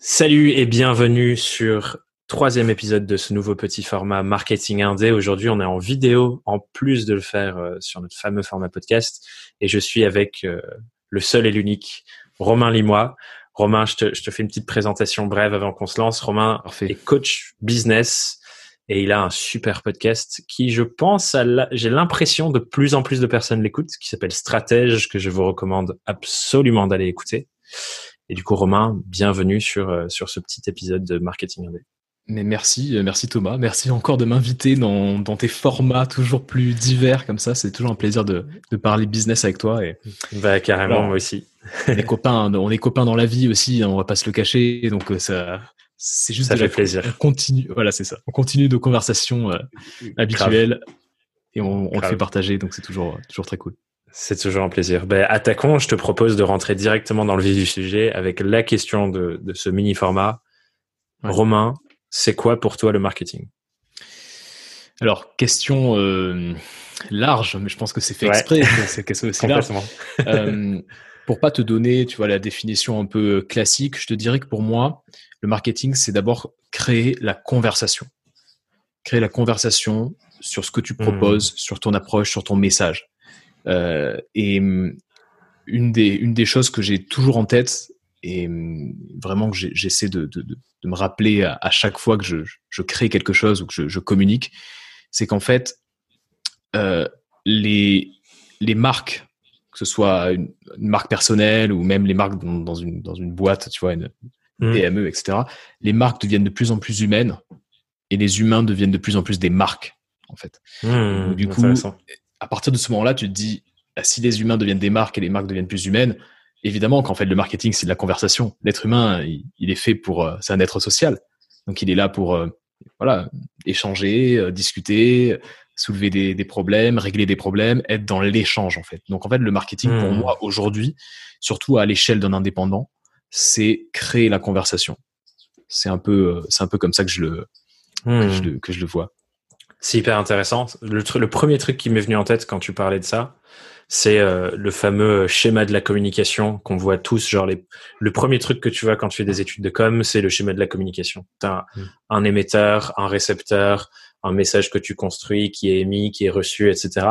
Salut et bienvenue sur troisième épisode de ce nouveau petit format Marketing Indé. Aujourd'hui, on est en vidéo en plus de le faire euh, sur notre fameux format podcast. Et je suis avec euh, le seul et l'unique Romain Limois. Romain, je te, je te, fais une petite présentation brève avant qu'on se lance. Romain Parfait. est coach business et il a un super podcast qui, je pense, j'ai l'impression de plus en plus de personnes l'écoutent, qui s'appelle Stratège, que je vous recommande absolument d'aller écouter. Et du coup, Romain, bienvenue sur, euh, sur ce petit épisode de Marketing Indé. Mais merci, euh, merci Thomas. Merci encore de m'inviter dans, dans, tes formats toujours plus divers comme ça. C'est toujours un plaisir de, de, parler business avec toi. Et, bah, carrément, moi aussi. on est copains, on est copains dans la vie aussi. Hein, on va pas se le cacher. Donc, euh, ça, c'est juste ça fait plaisir. On continue, voilà, c'est ça. On continue nos conversations euh, habituelles et on, on le fait partager. Donc, c'est toujours, toujours très cool. C'est toujours un plaisir. Ben, attaquons. Je te propose de rentrer directement dans le vif du sujet avec la question de, de ce mini format. Romain, c'est quoi pour toi le marketing? Alors, question euh, large, mais je pense que c'est fait exprès. C'est question aussi large. Euh, pour pas te donner, tu vois, la définition un peu classique, je te dirais que pour moi, le marketing, c'est d'abord créer la conversation. Créer la conversation sur ce que tu proposes, mmh. sur ton approche, sur ton message. Euh, et hum, une des, une des choses que j'ai toujours en tête et hum, vraiment que j'essaie de, de, de, me rappeler à, chaque fois que je, je, crée quelque chose ou que je, je communique, c'est qu'en fait, euh, les, les marques, que ce soit une, marque personnelle ou même les marques dans, dans, une, dans une boîte, tu vois, une mmh. PME, etc., les marques deviennent de plus en plus humaines et les humains deviennent de plus en plus des marques, en fait. Mmh, du coup, à partir de ce moment-là, tu te dis, bah, si les humains deviennent des marques et les marques deviennent plus humaines, évidemment qu'en fait le marketing c'est de la conversation. L'être humain, il, est fait pour, euh, c'est un être social, donc il est là pour euh, voilà échanger, euh, discuter, soulever des, des, problèmes, régler des problèmes, être dans l'échange en fait. Donc en fait le marketing pour mmh. moi aujourd'hui, surtout à l'échelle d'un indépendant, c'est créer la conversation. C'est un peu, c'est un peu comme ça que je le, que, je mmh. le que je le vois. C'est hyper intéressant. Le, le, premier truc qui m'est venu en tête quand tu parlais de ça, c'est euh, le fameux schéma de la communication qu'on voit tous. Genre, les, le premier truc que tu vois quand tu fais des études de com, c'est le schéma de la communication. Tu as mm. un émetteur, un récepteur, un message que tu construis, qui est émis, qui est reçu, etc.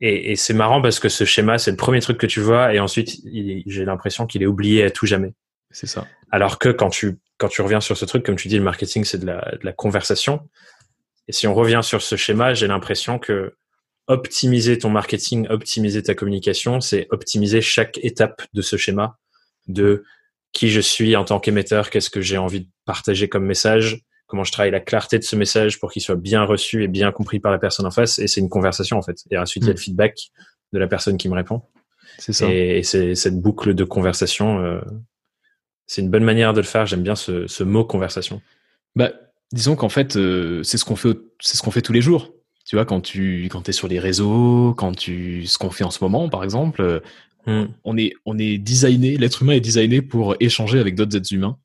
Et, et c'est marrant parce que ce schéma, c'est le premier truc que tu vois, et ensuite, j'ai l'impression qu'il est oublié à tout jamais. C'est ça. Alors que quand tu quand tu reviens sur ce truc, comme tu dis, le marketing, c'est de la, de la conversation. Et si on revient sur ce schéma, j'ai l'impression que optimiser ton marketing, optimiser ta communication, c'est optimiser chaque étape de ce schéma de qui je suis en tant qu'émetteur, qu'est-ce que j'ai envie de partager comme message, comment je travaille la clarté de ce message pour qu'il soit bien reçu et bien compris par la personne en face. Et c'est une conversation en fait. Et ensuite, il y a le mm. feedback de la personne qui me répond. C'est ça. Et, c'est cette boucle de conversation. Euh, c'est une bonne manière de le faire. J'aime bien ce, ce mot conversation. Bah, disons qu'en fait, euh, c'est ce qu'on fait, c'est ce qu'on fait tous les jours. Tu vois, quand tu quand es sur les réseaux, quand tu ce qu'on fait en ce moment, par exemple, euh, hmm. on est on est designé, l'être humain est designé pour échanger avec d'autres êtres humains.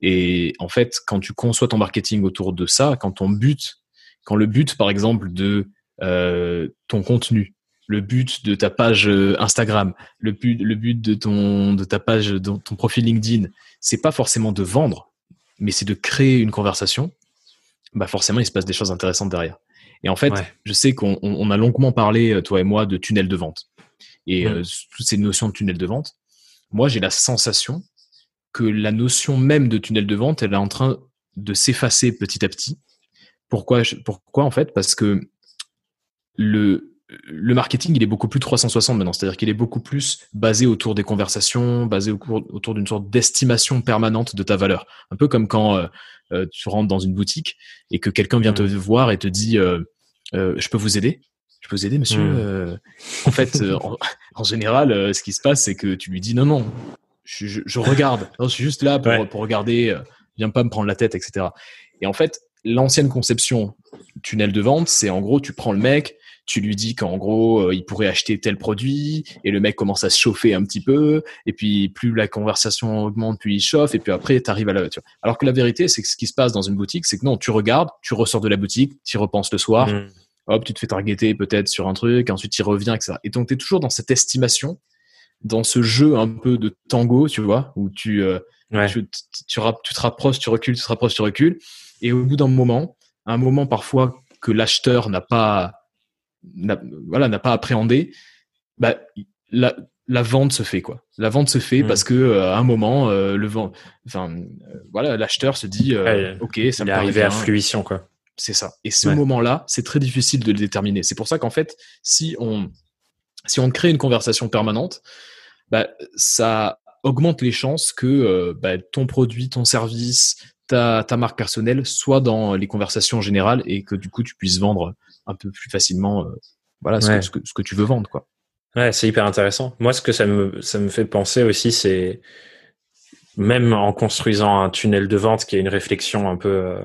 Et en fait, quand tu conçois ton marketing autour de ça, quand ton but, quand le but, par exemple, de euh, ton contenu, le but de ta page Instagram, le but, le but de ton de ta page, de ton profil LinkedIn, c'est pas forcément de vendre, mais c'est de créer une conversation bah forcément il se passe des choses intéressantes derrière. Et en fait, je sais qu'on on a longuement parlé, euh, toi et moi, de tunnel de vente. Et euh, toutes ces notions de tunnel de vente, moi j'ai la sensation que la notion même de tunnel de vente, elle est en train de s'effacer petit à petit. Pourquoi, pourquoi en fait? Parce que le, le marketing, il est beaucoup plus 360 maintenant. C'est-à-dire qu'il est beaucoup plus basé autour des conversations, basé autour d'une sorte d'estimation permanente de ta valeur. Un peu comme quand euh, euh, tu rentres dans une boutique et que quelqu'un vient te mmh. voir et te dit euh, Je peux vous aider? Je peux vous aider, monsieur? Mmh. En fait, en, général, ce qui se passe, c'est que tu lui dis Non, non, je, je, regarde. je suis juste là pour, pour regarder. viens pas me prendre la tête, etc. Et en fait, l'ancienne conception tunnel de vente, c'est en gros, tu prends le mec, tu lui dis qu'en gros, euh, il pourrait acheter tel produit, et le mec commence à se chauffer un petit peu, et puis plus la conversation augmente, plus il chauffe, et puis après, tu arrives à la... voiture. Alors que la vérité, c'est que ce qui se passe dans une boutique, c'est que non, tu regardes, tu ressors de la boutique, tu y repenses le soir, mmh. hop, tu te fais targeter peut-être sur un truc, ensuite tu reviens, etc. Et donc, tu es toujours dans cette estimation, dans ce jeu un peu de tango, tu vois, où tu... Euh, Tu, tu, tu, te rapproches, tu recules, tu te rapproches, tu recules. Et au bout d'un moment, un moment parfois que l'acheteur n'a pas, voilà, n'a pas appréhendé, bah, la, la vente se fait quoi. La vente se fait hmm. parce que euh, à un moment euh, le vent, enfin euh, voilà, l'acheteur se dit ok, ça il est arrivé à fruition quoi. C'est ça. Et ce moment-là, c'est très difficile de le déterminer. C'est pour ça qu'en fait, si on si on crée une conversation permanente, bah, ça augmente les chances que bah, ton produit, ton service, ta, ta marque personnelle soit dans les conversations générales et que du coup tu puisses vendre un peu plus facilement voilà ce, que, ce que tu veux vendre quoi. Ouais, c'est hyper intéressant. Moi, ce que ça me, ça me fait penser aussi, c'est même en construisant un tunnel de vente qui est une réflexion un peu euh,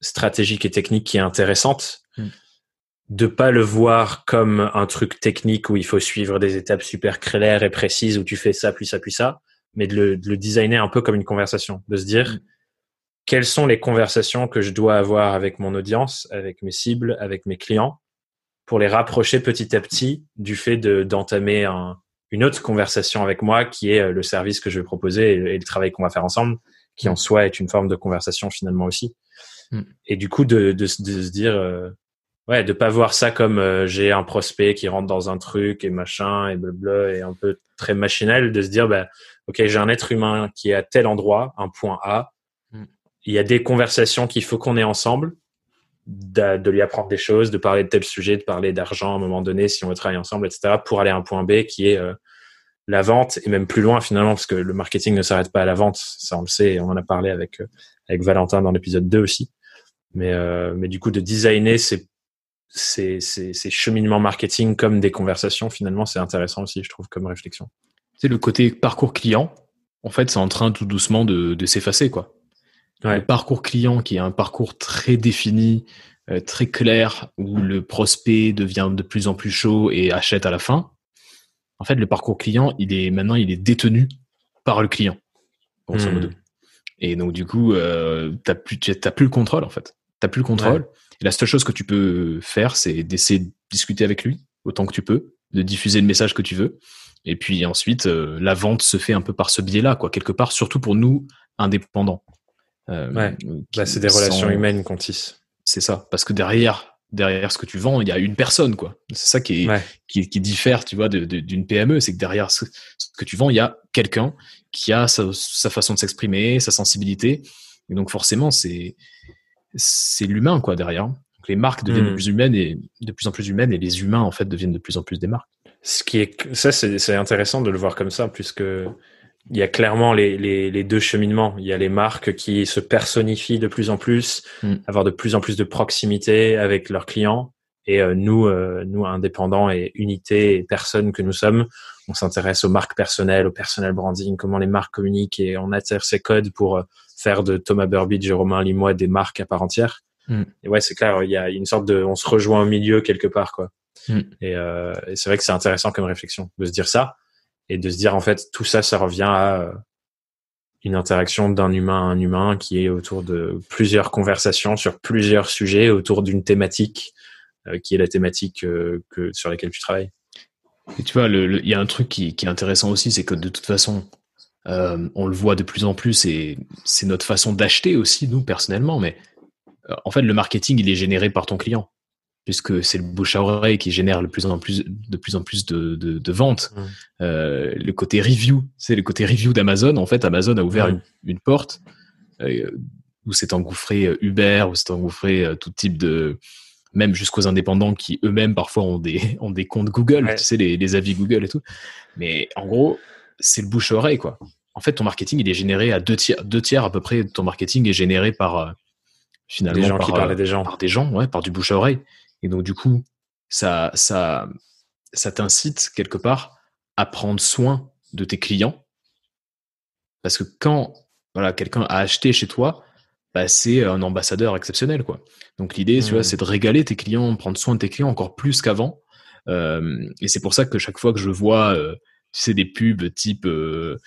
stratégique et technique qui est intéressante, mm. de pas le voir comme un truc technique où il faut suivre des étapes super claires et précises où tu fais ça, puis ça, puis ça, mais de le, de le designer un peu comme une conversation, de se dire mm. Quelles sont les conversations que je dois avoir avec mon audience, avec mes cibles, avec mes clients, pour les rapprocher petit à petit du fait de d'entamer un, une autre conversation avec moi qui est euh, le service que je vais proposer et, le travail qu'on va faire ensemble, qui en soi est une forme de conversation finalement aussi. Mm. Et du coup, de, de, de se dire, euh, ouais, de pas voir ça comme euh, j'ai un prospect qui rentre dans un truc et machin et blabla et un peu très machinal, de se dire, bah, ok, j'ai un être humain qui est à tel endroit, un point A. Il y a des conversations qu'il faut qu'on ait ensemble de, lui apprendre des choses, de parler de tel sujet, de parler d'argent à un moment donné si on veut travailler ensemble, etc. pour aller à un point B qui est euh, la vente et même plus loin finalement parce que le marketing ne s'arrête pas à la vente, ça on le sait, on en a parlé avec euh, avec Valentin dans l'épisode 2 aussi. Mais euh, mais du coup de designer ces ces, ces, ces cheminements marketing comme des conversations finalement c'est intéressant aussi je trouve comme réflexion. C'est le côté parcours client. En fait, c'est en train tout doucement de, de s'effacer quoi. Le parcours client qui est un parcours très défini, euh, très clair, où le prospect devient de plus en plus chaud et achète à la fin. En fait, le parcours client, il est maintenant, il est détenu par le client, grosso hmm. modo. Et donc, du coup, euh, t'as plus, le contrôle, en fait. T'as plus le contrôle. Et la seule chose que tu peux faire, c'est d'essayer de discuter avec lui autant que tu peux, de diffuser le message que tu veux. Et puis ensuite, euh, la vente se fait un peu par ce biais-là, quoi, quelque part, surtout pour nous indépendants. Euh, ouais. Bah, c'est des relations humaines qu'on tisse. C'est ça, parce que derrière, derrière ce que tu vends, il y a une personne, quoi. C'est ça qui, est, qui, qui, diffère, tu vois, d'une PME, c'est que derrière ce, que tu vends, il y a quelqu'un qui a sa, sa façon de s'exprimer, sa sensibilité, et donc forcément, c'est c'est l'humain, quoi, derrière. Donc, les marques deviennent de hmm. plus humaines et de plus en plus humaines, et les humains, en fait, deviennent de plus en plus des marques. Ce qui est, ça, c'est intéressant de le voir comme ça, puisque il y a clairement les, les, les, deux cheminements. Il y a les marques qui se personnifient de plus en plus, mm. avoir de plus en plus de proximité avec leurs clients. Et euh, nous, euh, nous indépendants et unités et personnes que nous sommes, on s'intéresse aux marques personnelles, au personnel branding, comment les marques communiquent et on attire ces codes pour euh, faire de Thomas Burbidge et Romain Limois des marques à part entière. Mm. Et ouais, c'est clair, il y a une sorte de, on se rejoint au milieu quelque part, quoi. Mm. Et, et c'est vrai que c'est intéressant comme réflexion de se dire ça et de se dire en fait tout ça, ça revient à euh, une interaction d'un humain à un humain qui est autour de plusieurs conversations sur plusieurs sujets autour d'une thématique euh, qui est la thématique euh, que sur laquelle tu travailles. Tu vois, il y a un truc qui est intéressant aussi, c'est que de toute façon, on le voit de plus en plus et c'est notre façon d'acheter aussi, nous, personnellement. Mais en fait, le marketing, il est généré par ton client puisque c'est le bouche à oreille qui génère le plus en plus, de plus en plus de, de, de ventes. Mmh. Euh, le côté review, c'est le côté review d'Amazon. En fait, Amazon a ouvert une, une, porte euh, où s'est engouffré euh, Uber, où s'est engouffré euh, tout type de, même jusqu'aux indépendants qui eux-mêmes parfois ont des, ont des comptes Google, tu sais, les, les, avis Google et tout. Mais en gros, c'est le bouche à oreille, quoi. En fait, ton marketing, il est généré à deux tiers, deux tiers à peu près de ton marketing est généré par, finalement, des gens par, qui parlent des gens. Par des gens, ouais, par du bouche à oreille. Et donc, du coup, ça, ça, ça t'incite quelque part à prendre soin de tes clients. Parce que quand voilà, quelqu'un a acheté chez toi, bah, c'est un ambassadeur exceptionnel. quoi. Donc l'idée, tu vois, mmh. c'est de régaler tes clients, prendre soin de tes clients encore plus qu'avant. Euh, et c'est pour ça que chaque fois que je vois, euh, tu sais, des pubs type euh,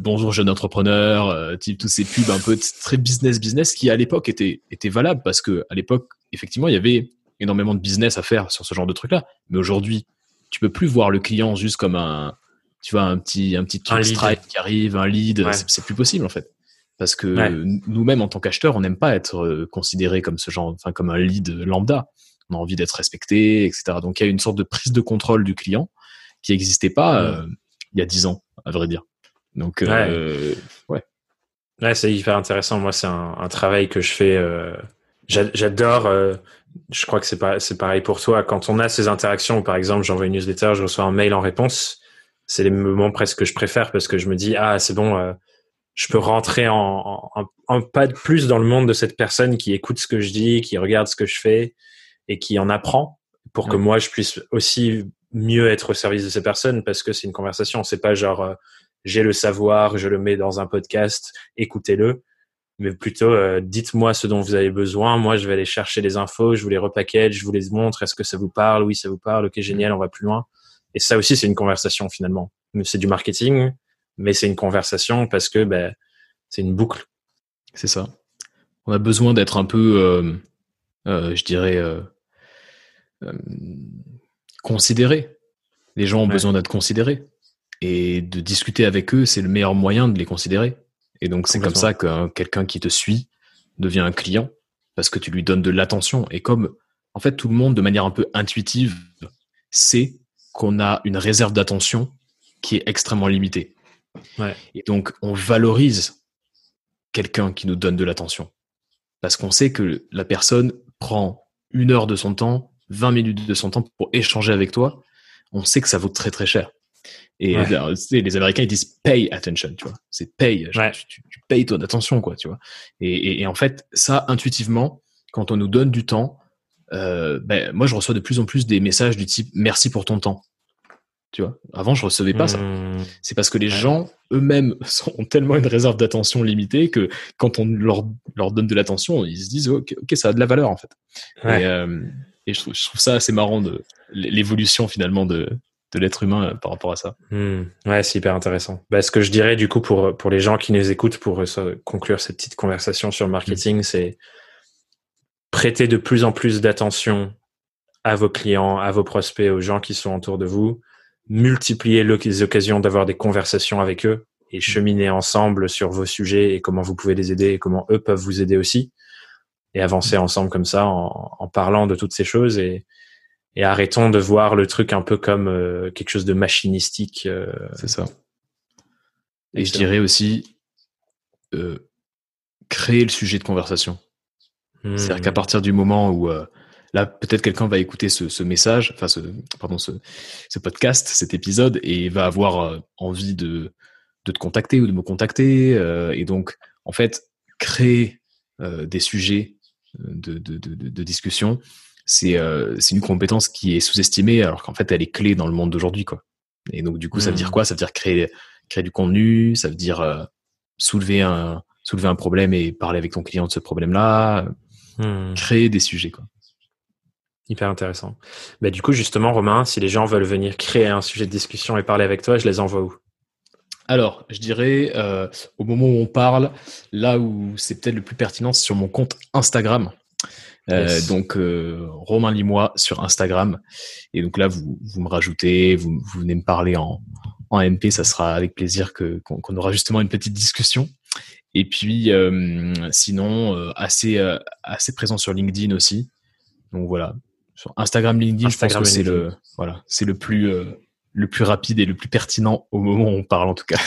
Bonjour jeune entrepreneur, type tous ces pubs un peu très business business qui à l'époque étaient, étaient valables parce que à l'époque, effectivement, il y avait énormément de business à faire sur ce genre de truc-là. Mais aujourd'hui, tu peux plus voir le client juste comme un, tu vois, un petit, un petit strike qui arrive, un lead. C'est plus possible en fait. Parce que nous-mêmes, en tant qu'acheteurs, on n'aime pas être considéré comme ce genre, enfin, comme un lead lambda. On a envie d'être respecté, etc. Donc, il y a une sorte de prise de contrôle du client qui n'existait pas mmh. il y a dix ans, à vrai dire. Donc, ouais. ouais. c'est hyper intéressant. Moi, c'est un, travail que je fais. J'adore je crois que c'est pas, c'est pareil pour toi. Quand on a ces interactions, par exemple, j'envoie une newsletter, je reçois un mail en réponse, c'est les moments presque que je préfère parce que je me dis, ah, c'est bon, euh, je peux rentrer en, en, pas de plus dans le monde de cette personne qui écoute ce que je dis, qui regarde ce que je fais et qui en apprend pour que moi, je puisse aussi mieux être au service de ces personnes parce que c'est une conversation. C'est pas genre, euh, j'ai le savoir, je le mets dans un podcast, écoutez-le mais plutôt euh, dites-moi ce dont vous avez besoin. Moi, je vais aller chercher les infos, je vous les repackage, je vous les montre. Est-ce que ça vous parle? Oui, ça vous parle. Ok, génial, on va plus loin. Et ça aussi, c'est une conversation finalement. C'est du marketing, mais c'est une conversation parce que ben, c'est une boucle. C'est ça. On a besoin d'être un peu, euh, euh, je dirais, considérés. Les gens ont besoin d'être considérés. Et de discuter avec eux, c'est le meilleur moyen de les considérer. Et donc, c'est comme ça que quelqu'un qui te suit devient un client parce que tu lui donnes de l'attention. Et comme, en fait, tout le monde, de manière un peu intuitive, sait qu'on a une réserve d'attention qui est extrêmement limitée. Et donc, on valorise quelqu'un qui nous donne de l'attention. Parce qu'on sait que la personne prend une heure de son temps, 20 minutes de son temps pour échanger avec toi. On sait que ça vaut très très cher. Et les Américains ils disent pay attention, tu vois. C'est pay, tu, payes ton attention, quoi, tu vois. Et, en fait, ça, intuitivement, quand on nous donne du temps, euh, ben, moi, je reçois de plus en plus des messages du type merci pour ton temps. Tu vois. Avant, je recevais pas ça. Mmh. C'est parce que les gens eux-mêmes ont tellement une réserve d'attention limitée que quand on leur, leur donne de l'attention, ils se disent ok, ça a de la valeur en fait. Et, euh, et je, trouve, je trouve ça assez marrant de l'évolution finalement de, de l'être humain euh, par rapport à ça. Hmm. Ouais, c'est hyper intéressant. Bah, ce que je dirais du coup pour pour les gens qui nous écoutent pour euh, conclure cette petite conversation sur le marketing, hmm. c'est prêter de plus en plus d'attention à vos clients, à vos prospects, aux gens qui sont autour de vous, multiplier les occasions d'avoir des conversations avec eux et hmm. cheminer ensemble sur vos sujets et comment vous pouvez les aider et comment eux peuvent vous aider aussi et avancer ensemble comme ça en, en parlant de toutes ces choses et et arrêtons de voir le truc un peu comme euh, quelque chose de machinistique. Euh. C'est ça. Et je dirais aussi euh, créer le sujet de conversation. C'est-à-dire qu'à hmm. partir du moment où là peut-être quelqu'un va écouter ce, ce, message, enfin ce pardon ce, ce, podcast, cet épisode et va avoir envie de de te contacter ou de me contacter et donc en fait créer des sujets de, de, de, de discussion euh, c'est une compétence qui est sous-estimée alors qu'en fait elle est clé dans le monde d'aujourd'hui quoi. Et donc du coup ça veut dire mmh. quoi? Ça veut dire créer créer du contenu, ça veut dire euh, soulever un soulever un problème et parler avec ton client de ce problème-là, mmh. créer des sujets quoi. Hyper intéressant. Bah, du coup, justement, Romain, si les gens veulent venir créer un sujet de discussion et parler avec toi, je les envoie où? Alors, je dirais, euh, au moment où on parle, là où c'est peut-être le plus pertinent, c'est sur mon compte Instagram. Euh, donc euh, Romain Limois sur Instagram. Et donc là, vous, vous me rajoutez, vous, vous venez me parler en, en MP, ça sera avec plaisir que qu'on aura justement une petite discussion. Et puis euh, sinon, euh, assez euh, assez présent sur LinkedIn aussi. Donc voilà, sur Instagram, LinkedIn, Instagram, je pense que c'est le voilà, c'est le plus le plus rapide et le plus pertinent au moment où on parle en tout cas.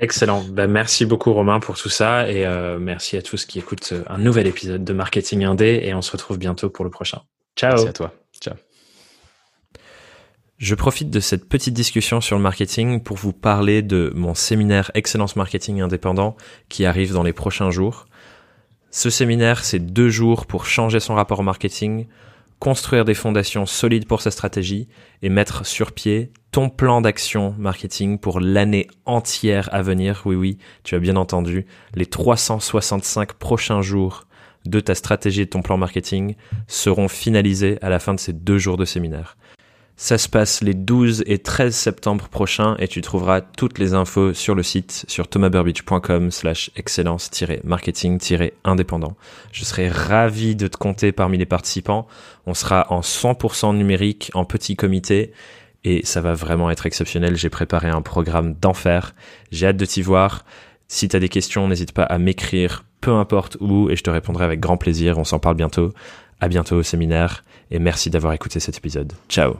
Excellent. Ben, merci beaucoup Romain pour tout ça et euh, merci à tous qui écoutent euh, un nouvel épisode de Marketing Indé et on se retrouve bientôt pour le prochain. Ciao. Merci à toi. Ciao. Je profite de cette petite discussion sur le marketing pour vous parler de mon séminaire Excellence Marketing Indépendant qui arrive dans les prochains jours. Ce séminaire, c'est deux jours pour changer son rapport au marketing, construire des fondations solides pour sa stratégie et mettre sur pied ton plan d'action marketing pour l'année entière à venir. Oui, oui, tu as bien entendu. Les 365 prochains jours de ta stratégie et de ton plan marketing seront finalisés à la fin de ces deux jours de séminaire. Ça se passe les 12 et 13 septembre prochains et tu trouveras toutes les infos sur le site sur thomasburbidge.com slash excellence-marketing-indépendant. Je serai ravi de te compter parmi les participants. On sera en 100% numérique, en petit comité et ça va vraiment être exceptionnel. J'ai préparé un programme d'enfer. J'ai hâte de t'y voir. Si tu as des questions, n'hésite pas à m'écrire, peu importe où, et je te répondrai avec grand plaisir. On s'en parle bientôt. À bientôt au séminaire, et merci d'avoir écouté cet épisode. Ciao